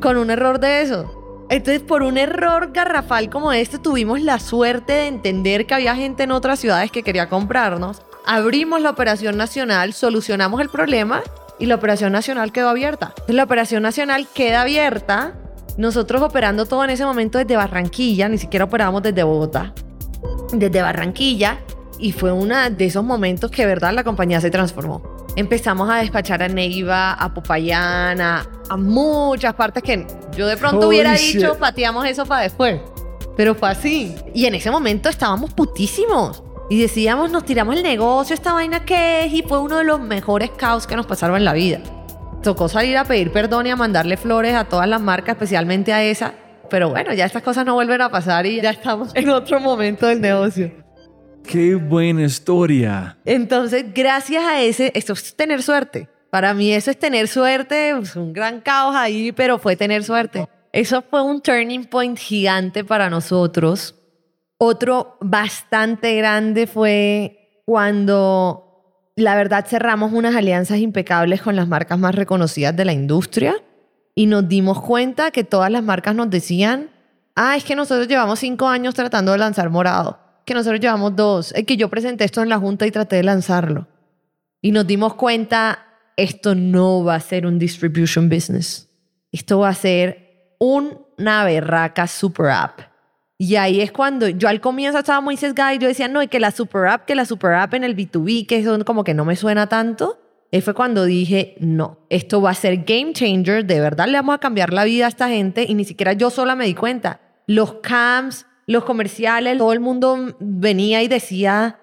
S2: Con un error de eso. Entonces, por un error garrafal como este, tuvimos la suerte de entender que había gente en otras ciudades que quería comprarnos. Abrimos la operación nacional, solucionamos el problema y la operación nacional quedó abierta. La operación nacional queda abierta, nosotros operando todo en ese momento desde Barranquilla, ni siquiera operábamos desde Bogotá, desde Barranquilla, y fue uno de esos momentos que, verdad, la compañía se transformó. Empezamos a despachar a Neiva, a Popayán, a, muchas partes que yo de pronto hubiera dicho, pateamos eso para después. Pero fue así. Y en ese momento estábamos putísimos. Y decíamos, nos tiramos el negocio, esta vaina que es, y fue uno de los mejores caos que nos pasaron en la vida. Tocó salir a pedir perdón y a mandarle flores a todas las marcas, especialmente a esa. Pero bueno, ya estas cosas no vuelven a pasar y ya estamos en otro momento del negocio.
S4: Qué buena historia.
S2: Entonces, gracias a ese, esto es tener suerte. Para mí eso es tener suerte, pues, un gran caos ahí, pero fue tener suerte. Eso fue un turning point gigante para nosotros otro bastante grande fue cuando, la verdad, cerramos unas alianzas impecables con las marcas más reconocidas de la industria y nos dimos cuenta que todas las marcas nos decían, ah, es que nosotros llevamos cinco años tratando de lanzar morado, que nosotros llevamos dos, es que yo presenté esto en la junta y traté de lanzarlo. Y nos dimos cuenta, esto no va a ser un distribution business, esto va a ser una berraca super app y ahí es cuando yo al comienzo estaba muy sesgada y yo decía, no, y que la super app, que la super app en el B2B, que eso como que no me suena tanto. Y fue cuando dije, no, esto va a ser game changer, de verdad le vamos a cambiar la vida a esta gente y ni siquiera yo sola me di cuenta. Los camps, los comerciales, todo el mundo venía y decía,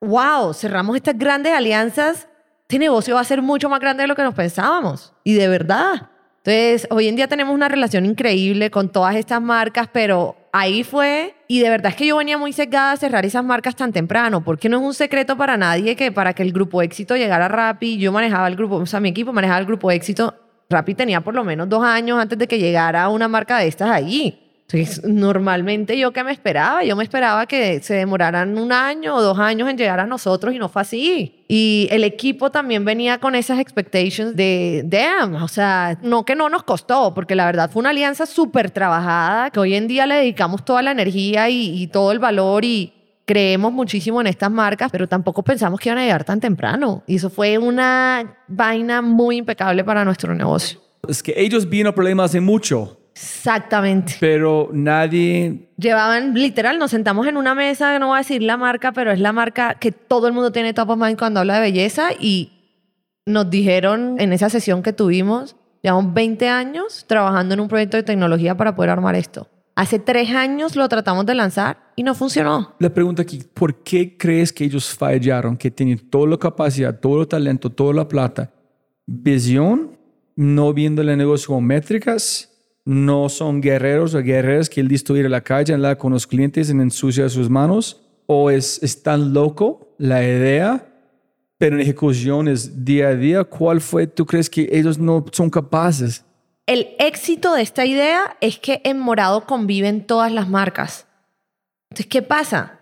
S2: wow, cerramos estas grandes alianzas, este negocio va a ser mucho más grande de lo que nos pensábamos. Y de verdad. Entonces, hoy en día tenemos una relación increíble con todas estas marcas, pero ahí fue, y de verdad es que yo venía muy sesgada a cerrar esas marcas tan temprano, porque no es un secreto para nadie que para que el grupo éxito llegara Rappi, yo manejaba el grupo, o sea, mi equipo manejaba el grupo éxito, Rappi tenía por lo menos dos años antes de que llegara una marca de estas allí. Entonces, normalmente yo que me esperaba, yo me esperaba que se demoraran un año o dos años en llegar a nosotros y no fue así. Y el equipo también venía con esas expectations de, damn, o sea, no que no nos costó, porque la verdad fue una alianza súper trabajada, que hoy en día le dedicamos toda la energía y, todo el valor y, creemos muchísimo en estas marcas, pero tampoco pensamos que iban a llegar tan temprano. Y eso fue una vaina muy impecable para nuestro negocio.
S4: Es que ellos vieron problemas hace mucho.
S2: Exactamente.
S4: Pero nadie...
S2: Llevaban, literal, nos sentamos en una mesa, no voy a decir la marca, pero es la marca que todo el mundo tiene top of mind cuando habla de belleza y nos dijeron en esa sesión que tuvimos, llevamos 20 años trabajando en un proyecto de tecnología para poder armar esto. Hace tres años lo tratamos de lanzar y no funcionó.
S4: La pregunta aquí, ¿por qué crees que ellos fallaron? Que tienen toda la capacidad, todo el talento, toda la plata, visión, no viendo el negocio con métricas no son guerreros o guerreras que él ir a la calle, hablar con los clientes en ensuciar sus manos, o es, es tan loco la idea, pero en ejecución es día a día. ¿Cuál fue, tú crees que ellos no son capaces?
S2: El éxito de esta idea es que en Morado conviven todas las marcas. Entonces, ¿qué pasa?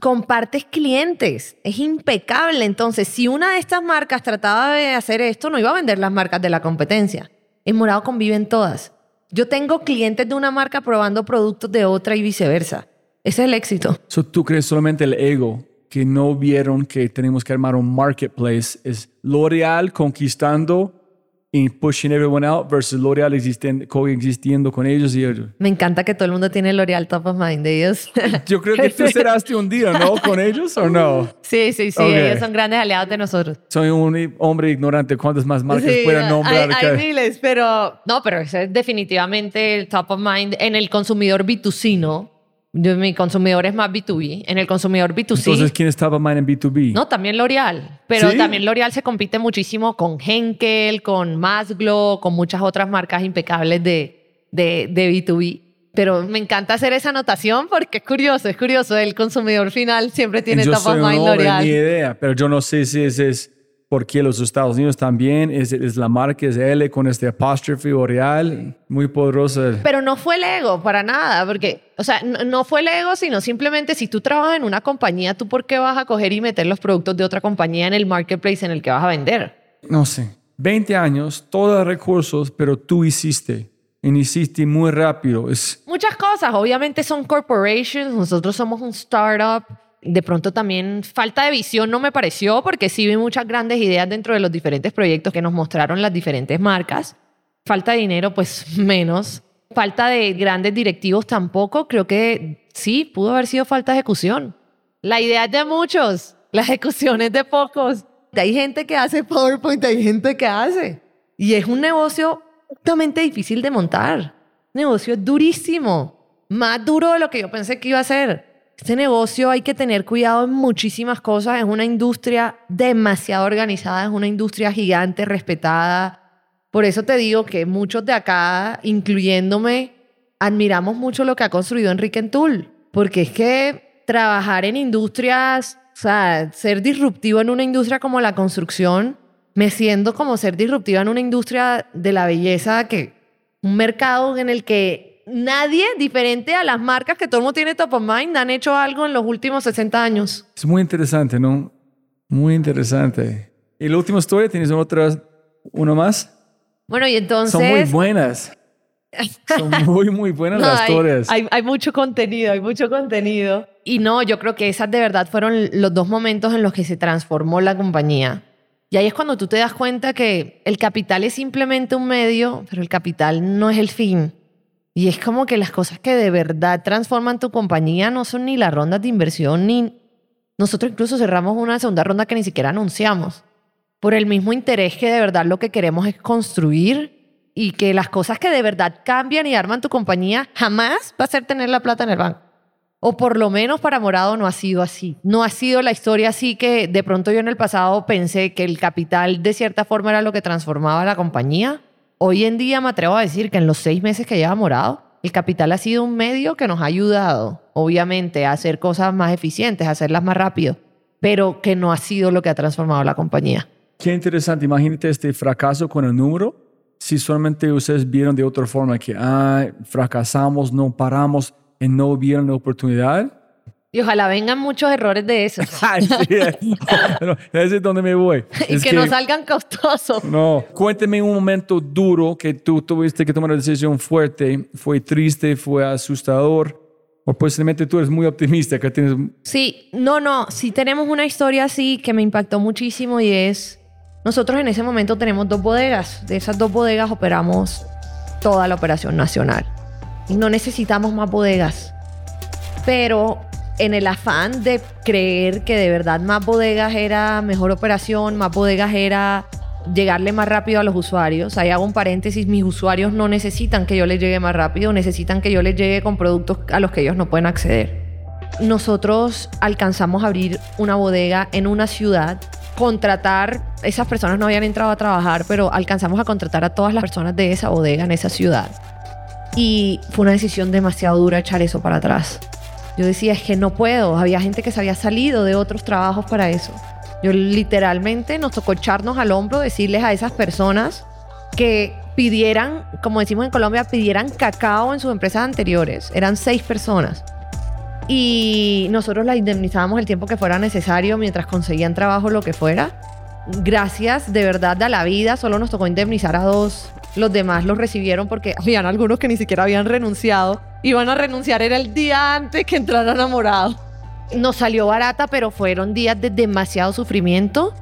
S2: Compartes clientes, es impecable. Entonces, si una de estas marcas trataba de hacer esto, no iba a vender las marcas de la competencia. En Morado conviven todas. Yo tengo clientes de una marca probando productos de otra y viceversa. Ese es el éxito.
S4: ¿Tú crees solamente el ego que no vieron que tenemos que armar un marketplace? Es L'Oreal conquistando
S1: y pushing everyone out versus L'Oreal coexistiendo con ellos y ellos.
S2: Me encanta que todo el mundo tiene L'Oreal Top of Mind de ellos.
S1: Yo creo que tú serás un día, ¿no? Con ellos o no?
S2: sí, sí, sí.
S1: Ok.
S2: Ellos son grandes aliados de nosotros.
S1: Soy un hombre ignorante. ¿Cuántas más marcas
S2: Sí,
S1: puedo nombrar?
S2: Hay, hay miles, pero no, pero ese es definitivamente el top of mind en el consumidor B2C, ¿no? Yo, mi consumidor es más B2B. En el consumidor B2C,
S1: Entonces, ¿quién estaba más en B2B?
S2: no, también L'Oreal. Pero
S1: ¿Sí?
S2: también L'Oreal se compite muchísimo con Henkel, con Masglo, con muchas otras marcas impecables de, de, de B2B. Pero me encanta hacer esa anotación porque es curioso, es curioso. El consumidor final siempre tiene
S1: yo
S2: top
S1: soy
S2: of mind L'Oreal.
S1: ni idea, pero yo no sé si ese es porque los Estados Unidos también es, es la marca, es L con este apóstrofe o real, muy poderosa.
S2: Pero no fue el ego, para nada, porque, o sea, no, no fue el ego, sino simplemente si tú trabajas en una compañía, ¿tú por qué vas a coger y meter los productos de otra compañía en el marketplace en el que vas a vender?
S1: No sé, 20 años, todos los recursos, pero tú hiciste, y hiciste muy rápido. Es,
S2: Muchas cosas, obviamente son corporations, nosotros somos un startup. De pronto también falta de visión no me pareció, porque sí vi muchas grandes ideas dentro de los diferentes proyectos que nos mostraron las diferentes marcas. Falta de dinero, pues menos. Falta de grandes directivos tampoco. Creo que sí, pudo haber sido falta de ejecución. La idea es de muchos, la ejecución es de pocos. Hay gente que hace PowerPoint, hay gente que hace. Y es un negocio sumamente difícil de montar. Negocio durísimo. Más duro de lo que yo pensé que iba a ser. Este negocio hay que tener cuidado en muchísimas cosas. Es una industria demasiado organizada, es una industria gigante, respetada. Por eso te digo que muchos de acá, incluyéndome, admiramos mucho lo que ha construido Enrique Entul. Porque es que trabajar en industrias, o sea, ser disruptivo en una industria como la construcción, me siento como ser disruptiva en una industria de la belleza que un mercado en el que nadie diferente a las marcas que todo el mundo tiene top of mind han hecho algo en los últimos 60 años.
S1: es muy interesante, ¿no? Muy interesante. ¿Y la última historia? ¿Tienes otra, uno más?
S2: Bueno, y entonces...
S1: Son muy buenas. Son muy, muy buenas
S2: No,
S1: las
S2: hay,
S1: historias.
S2: hay, hay mucho contenido, hay mucho contenido. Y no, yo creo que esas de verdad fueron los dos momentos en los que se transformó la compañía. Y ahí es cuando tú te das cuenta que el capital es simplemente un medio, pero el capital no es el fin. Y es como que las cosas que de verdad transforman tu compañía no son ni las rondas de inversión, ni... Nosotros incluso cerramos una segunda ronda que ni siquiera anunciamos. Por el mismo interés que de verdad lo que queremos es construir y que las cosas que de verdad cambian y arman tu compañía jamás va a ser tener la plata en el banco. O por lo menos para Morado no ha sido así. No ha sido la historia así que de pronto yo en el pasado pensé que el capital de cierta forma era lo que transformaba la compañía. Hoy en día me atrevo a decir que en los seis meses que lleva Morado, el capital ha sido un medio que nos ha ayudado, obviamente, a hacer cosas más eficientes, a hacerlas más rápido, pero que no ha sido lo que ha transformado la compañía.
S1: Qué interesante. Imagínate este fracaso con el número. Si solamente ustedes vieron de otra forma que ah, fracasamos, no paramos y no vieron la oportunidad.
S2: Y ojalá vengan muchos errores de esos.
S1: Ay, sí. Pero ese es donde me voy.
S2: y
S1: Es
S2: que, no salgan costosos.
S1: No, cuénteme un momento duro que tú tuviste que tomar una decisión fuerte. Fue triste, fue asustador. O posiblemente tú eres muy optimista, que tienes...
S2: Sí, no, no, sí tenemos una historia así que me impactó muchísimo y es, nosotros en ese momento tenemos dos bodegas, de esas dos bodegas operamos toda la operación nacional y no necesitamos más bodegas, pero en el afán de creer que de verdad más bodegas era mejor operación, más bodegas era llegarle más rápido a los usuarios. Ahí hago un paréntesis, mis usuarios no necesitan que yo les llegue más rápido, necesitan que yo les llegue con productos a los que ellos no pueden acceder. Nosotros alcanzamos a abrir una bodega en una ciudad, contratar, esas personas no habían entrado a trabajar, pero alcanzamos a contratar a todas las personas de esa bodega en esa ciudad. Y fue una decisión demasiado dura echar eso para atrás. Yo decía, es que no puedo. Había gente que se había salido de otros trabajos para eso. Yo literalmente nos tocó echarnos al hombro, decirles a esas personas que pidieran, como decimos en Colombia, pidieran cacao en sus empresas anteriores. Eran seis personas. Y nosotros las indemnizábamos el tiempo que fuera necesario mientras conseguían trabajo, lo que fuera. Gracias de verdad a la vida, solo nos tocó indemnizar a dos. Los demás los recibieron porque habían algunos que ni siquiera habían renunciado. Iban a renunciar, era el día antes que entraran a Morado. Nos salió barata, pero fueron días de demasiado sufrimiento.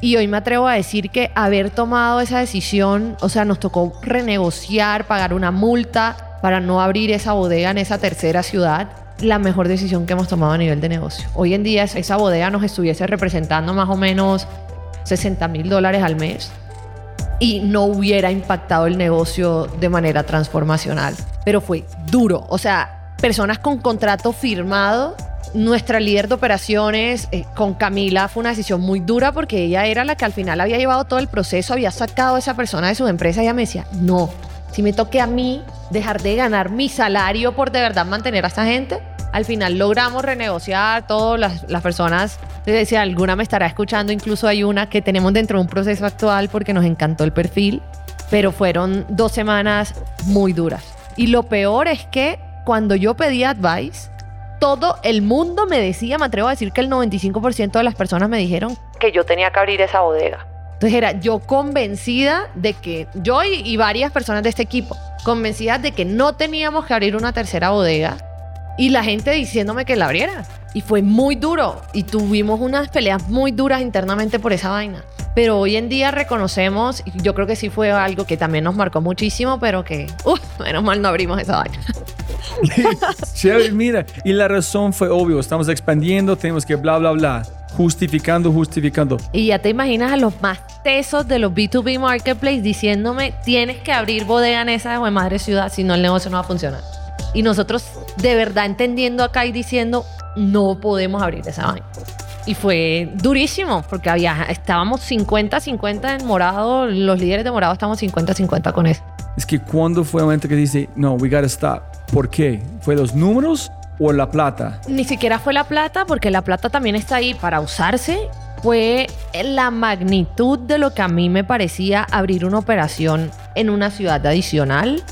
S2: Y hoy me atrevo a decir que haber tomado esa decisión, o sea, nos tocó renegociar, pagar una multa para no abrir esa bodega en esa tercera ciudad, la mejor decisión que hemos tomado a nivel de negocio. Hoy en día esa bodega nos estuviese representando más o menos 60 mil dólares al mes y no hubiera impactado el negocio de manera transformacional. Pero fue duro, o sea, personas con contrato firmado nuestra líder de operaciones eh, con Camila fue una decisión muy dura porque ella era la que al final había llevado todo el proceso, había sacado a esa persona de su empresa y ella me decía, no, si me toque a mí dejar de ganar mi salario por de verdad mantener a esta gente, al final logramos renegociar todas las, las personas. Si alguna me estará escuchando, incluso hay una que tenemos dentro de un proceso actual porque nos encantó el perfil, pero fueron dos semanas muy duras. Y lo peor es que cuando yo pedí advice, todo el mundo me decía, me atrevo a decir que el 95% de las personas me dijeron
S5: que yo tenía que abrir esa bodega.
S2: Entonces era yo convencida de que, yo y, varias personas de este equipo, convencidas de que no teníamos que abrir una tercera bodega y la gente diciéndome que la abriera. Y fue muy duro y tuvimos unas peleas muy duras internamente por esa vaina. Pero hoy en día reconocemos, y yo creo que sí fue algo que también nos marcó muchísimo, pero que, uff, menos mal no abrimos esa vaina.
S1: mira, y la razón fue obvio, estamos expandiendo, tenemos que bla, bla, bla, justificando, justificando.
S2: Y ya te imaginas a los más tesos de los B2B Marketplace diciéndome, tienes que abrir bodega en esa de madre ciudad, si no el negocio no va a funcionar. Y nosotros de verdad entendiendo acá y diciendo, no podemos abrir esa vaina. Y fue durísimo, porque había, estábamos 50-50 en morado, los líderes de morado estamos 50-50 con eso.
S1: Es que cuando fue el momento que dice, no, we gotta stop. ¿Por qué? ¿Fue los números o la plata?
S2: Ni siquiera fue la plata, porque la plata también está ahí para usarse. Fue la magnitud de lo que a mí me parecía abrir una operación en una ciudad adicional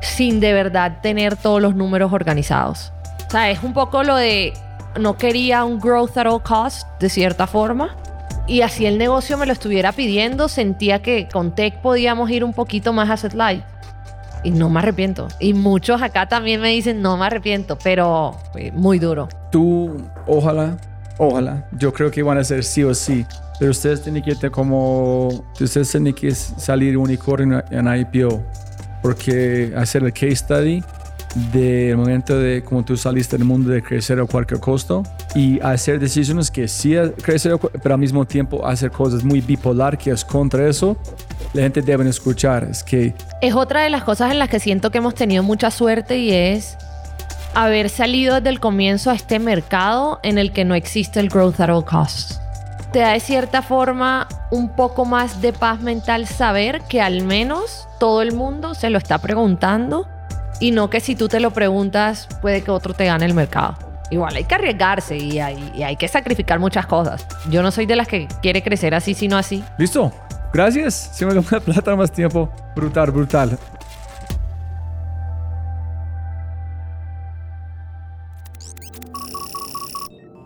S2: sin de verdad tener todos los números organizados. O sea, es un poco lo de no quería un growth at all cost, de cierta forma. Y así el negocio me lo estuviera pidiendo, sentía que con Tech podíamos ir un poquito más a set light. Y no me arrepiento. Y muchos acá también me dicen, no me arrepiento, pero muy duro.
S1: Tú, ojalá, ojalá, yo creo que van a ser sí o sí. Pero ustedes tienen que como, ustedes tienen que salir unicornio en IPO. Porque hacer el case study del momento de como tú saliste del mundo de crecer a cualquier costo y hacer decisiones que sí crecer, pero al mismo tiempo hacer cosas muy bipolar que es contra eso, la gente debe escuchar. Es que...
S2: Es otra de las cosas en las que siento que hemos tenido mucha suerte y es haber salido desde el comienzo a este mercado en el que no existe el growth at all costs. Te da de cierta forma un poco más de paz mental saber que al menos todo el mundo se lo está preguntando y no que si tú te lo preguntas puede que otro te gane el mercado. Igual hay que arriesgarse y hay, hay que sacrificar muchas cosas. Yo no soy de las que quiere crecer así, sino así.
S1: Listo. Gracias. Si me da plata más tiempo. Brutal, brutal.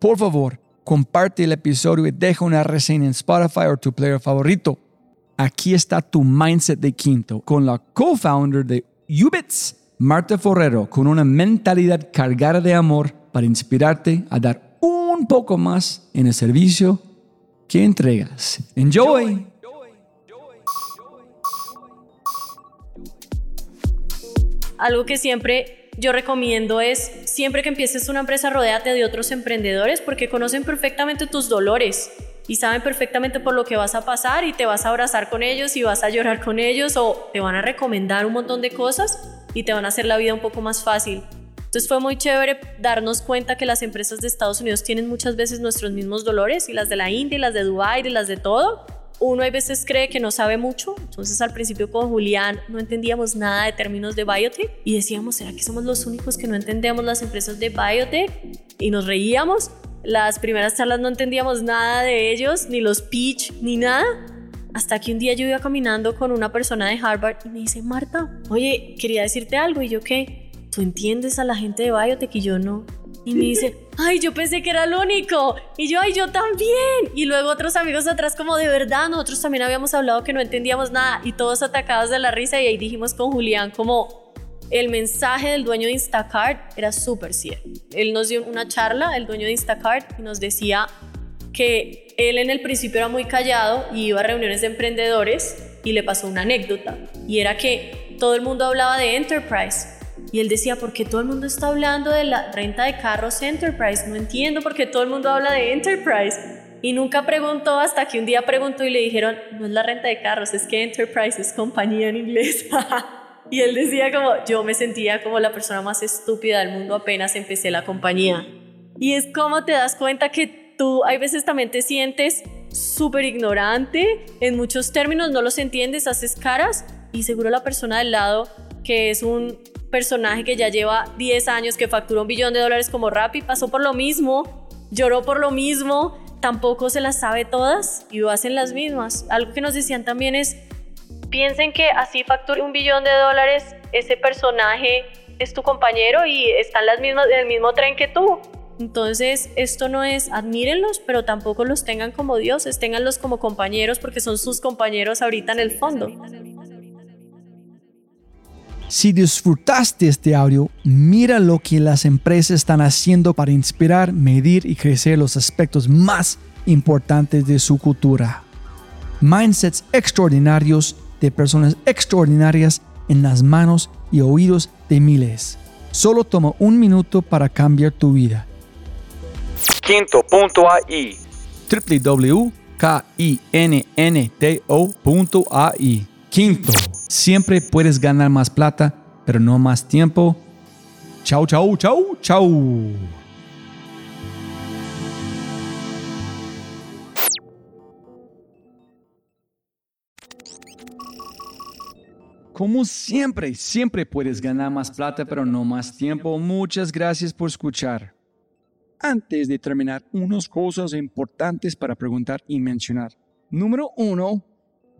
S1: por favor, comparte el episodio y deja una reseña en Spotify o tu player favorito. Aquí está tu mindset de Quinto con la co-founder de Ubits Marta Forrero con una mentalidad cargada de amor para inspirarte a dar un poco más en el servicio que entregas. Enjoy.
S6: Algo que siempre yo recomiendo es, siempre que empieces una empresa, rodéate de otros emprendedores porque conocen perfectamente tus dolores y saben perfectamente por lo que vas a pasar y te vas a abrazar con ellos y vas a llorar con ellos o te van a recomendar un montón de cosas y te van a hacer la vida un poco más fácil. Entonces fue muy chévere darnos cuenta que las empresas de Estados Unidos tienen muchas veces nuestros mismos dolores y las de la India y las de Dubai y las de todo. Uno a veces cree que no sabe mucho, entonces al principio con Julián no entendíamos nada de términos de biotech y decíamos, ¿será que somos los únicos que no entendemos las empresas de biotech? Y nos reíamos, Las primeras charlas no entendíamos nada de ellos, ni los pitch, ni nada. Hasta que un día yo iba caminando con una persona de Harvard y me dice, Marta, oye, quería decirte algo. Y yo, ¿qué? ¿Tú entiendes a la gente de biotech? Y yo no. Y me dice, ay, yo pensé que era el único. Y yo, ay, yo también. Y luego otros amigos atrás como, de verdad, nosotros también habíamos hablado que no entendíamos nada. Y todos atacados de la risa. Y ahí dijimos con Julián como, el mensaje del dueño de Instacart era súper cierto. Él nos dio una charla, el dueño de Instacart, y nos decía que él en el principio era muy callado y iba a reuniones de emprendedores y le pasó una anécdota. Y era que todo el mundo hablaba de Enterprise y él decía, ¿por qué todo el mundo está hablando de la renta de carros Enterprise? No entiendo por qué todo el mundo habla de Enterprise. Y nunca preguntó hasta que un día preguntó y le dijeron, no es la renta de carros, es que Enterprise es compañía en inglés. y él decía como, yo me sentía como la persona más estúpida del mundo apenas empecé la compañía. Y es como te das cuenta que tú hay veces también te sientes súper ignorante, en muchos términos no los entiendes, haces caras y seguro la persona del lado que es un personaje que ya lleva 10 años, que facturó un billón de dólares como Rappi, pasó por lo mismo, lloró por lo mismo, tampoco se las sabe todas y lo hacen las mismas. Algo que nos decían también es, piensen que así facture un billón de dólares, ese personaje es tu compañero y están las mismas, en el mismo tren que tú. Entonces, esto no es admírenlos, pero tampoco los tengan como dioses, tenganlos como compañeros porque son sus compañeros ahorita en el fondo.
S1: Si disfrutaste este audio, mira lo que las empresas están haciendo para inspirar, medir y crecer los aspectos más importantes de su cultura. Mindsets extraordinarios de personas extraordinarias en las manos y oídos de miles. Solo toma un minuto para cambiar tu vida.
S7: Quinto.ai
S1: www.kinnto.ai Quinto, siempre puedes ganar más plata, pero no más tiempo. Chau, chau, chau, chau. Como siempre, siempre puedes ganar más plata, pero no más tiempo. Muchas gracias por escuchar. Antes de terminar, unas cosas importantes para preguntar y mencionar. Número uno,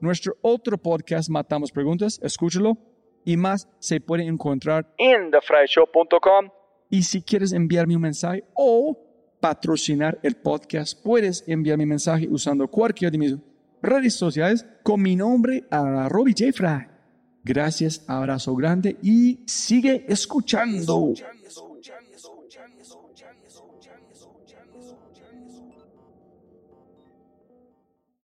S1: nuestro otro podcast, Matamos Preguntas, escúchalo. Y más se puede encontrar
S7: en thefryshow.com.
S1: Y si quieres enviarme un mensaje o patrocinar el podcast, puedes enviar mi mensaje usando cualquiera de mis redes sociales con mi nombre a Robbie J. Fry. Gracias, abrazo grande y sigue escuchando.